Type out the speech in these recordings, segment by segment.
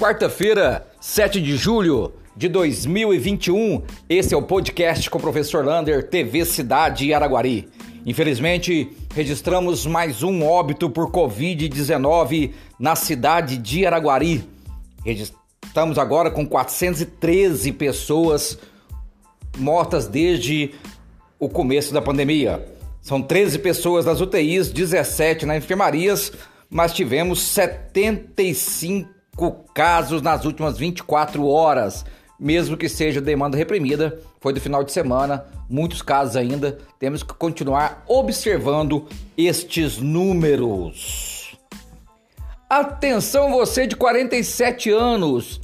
Quarta-feira, 7 de julho de 2021, esse é o podcast com o professor Lander, TV Cidade Araguari. Infelizmente, registramos mais um óbito por Covid-19 na cidade de Araguari. Estamos agora com 413 pessoas mortas desde o começo da pandemia. São 13 pessoas nas UTIs, 17 nas enfermarias, mas tivemos 75 casos nas últimas 24 horas, mesmo que seja demanda reprimida, foi do final de semana, muitos casos ainda. Temos que continuar observando estes números. Atenção, você de 47 anos,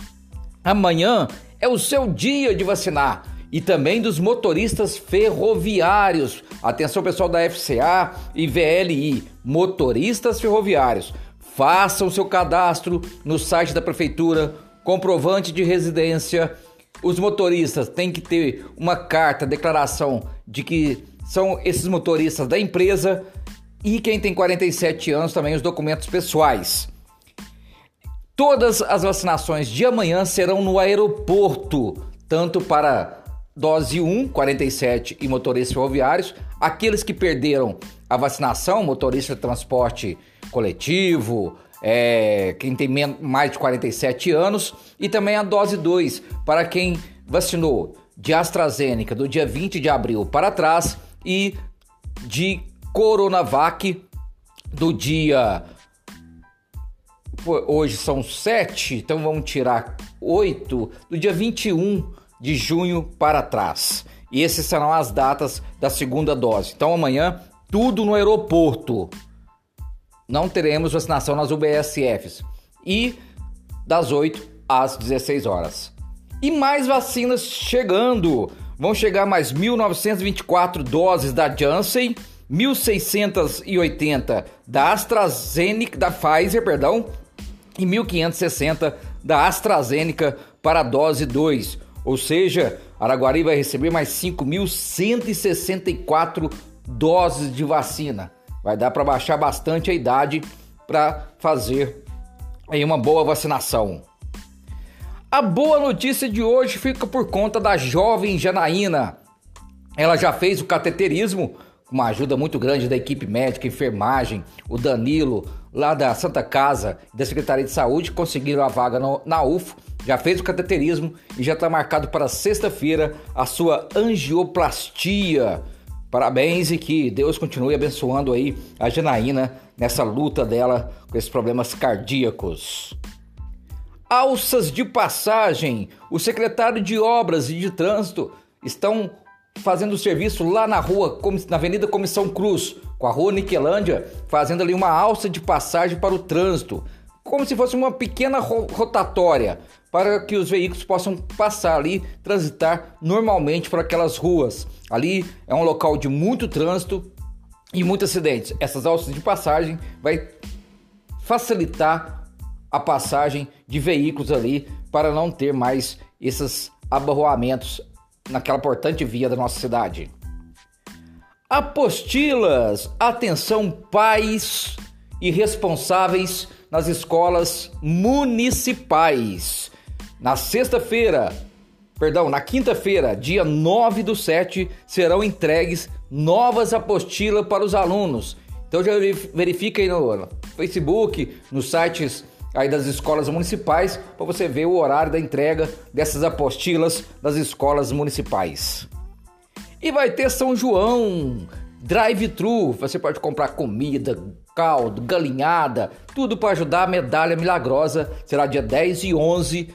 amanhã é o seu dia de vacinar e também dos motoristas ferroviários. Atenção, pessoal da FCA e VLI, motoristas ferroviários. Façam seu cadastro no site da prefeitura, comprovante de residência. Os motoristas têm que ter uma carta, declaração de que são esses motoristas da empresa e quem tem 47 anos também os documentos pessoais. Todas as vacinações de amanhã serão no aeroporto, tanto para dose 1, 47 e motoristas ferroviários, aqueles que perderam a vacinação, motorista de transporte coletivo, é, quem tem mais de 47 anos, e também a dose 2 para quem vacinou de AstraZeneca do dia 20 de abril para trás e de Coronavac do dia. Hoje são 7, então vamos tirar 8, do dia 21 de junho para trás. E essas serão as datas da segunda dose. Então amanhã, tudo no aeroporto não teremos vacinação nas UBSFs e das 8 às 16 horas. E mais vacinas chegando. Vão chegar mais 1.924 doses da Janssen, 1.680 da AstraZeneca, da Pfizer, perdão, e 1.560 da AstraZeneca para dose 2. Ou seja, Araguari vai receber mais 5.164 doses de vacina. Vai dar para baixar bastante a idade para fazer aí uma boa vacinação. A boa notícia de hoje fica por conta da jovem Janaína. Ela já fez o cateterismo com uma ajuda muito grande da equipe médica, enfermagem, o Danilo, lá da Santa Casa, da Secretaria de Saúde, conseguiram a vaga no, na UFO, já fez o cateterismo e já está marcado para sexta-feira a sua angioplastia. Parabéns e que Deus continue abençoando aí a Janaína nessa luta dela com esses problemas cardíacos. Alças de passagem. O secretário de Obras e de Trânsito estão fazendo serviço lá na rua, na Avenida Comissão Cruz, com a rua Niquelândia, fazendo ali uma alça de passagem para o trânsito, como se fosse uma pequena rotatória para que os veículos possam passar ali, transitar normalmente por aquelas ruas. Ali é um local de muito trânsito e muitos acidentes. Essas alças de passagem vai facilitar a passagem de veículos ali para não ter mais esses abarroamentos naquela importante via da nossa cidade. Apostilas, atenção pais e responsáveis nas escolas municipais. Na sexta-feira, perdão, na quinta-feira, dia 9 do 7, serão entregues novas apostilas para os alunos. Então já verifica aí no Facebook, nos sites aí das escolas municipais para você ver o horário da entrega dessas apostilas das escolas municipais. E vai ter São João, drive-thru, você pode comprar comida, caldo, galinhada, tudo para ajudar a medalha milagrosa. Será dia 10 e 11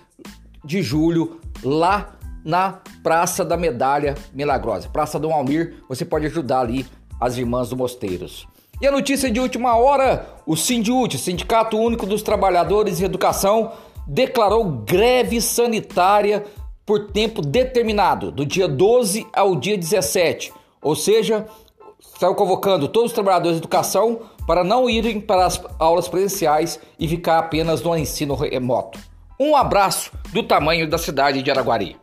de julho lá na Praça da Medalha Milagrosa, Praça Dom Almir. Você pode ajudar ali as irmãs do Mosteiros. E a notícia de última hora: o Sindiúte, Sindicato Único dos Trabalhadores em Educação, declarou greve sanitária por tempo determinado, do dia 12 ao dia 17. Ou seja, saiu convocando todos os trabalhadores de educação para não irem para as aulas presenciais e ficar apenas no ensino remoto. Um abraço do tamanho da cidade de Araguari.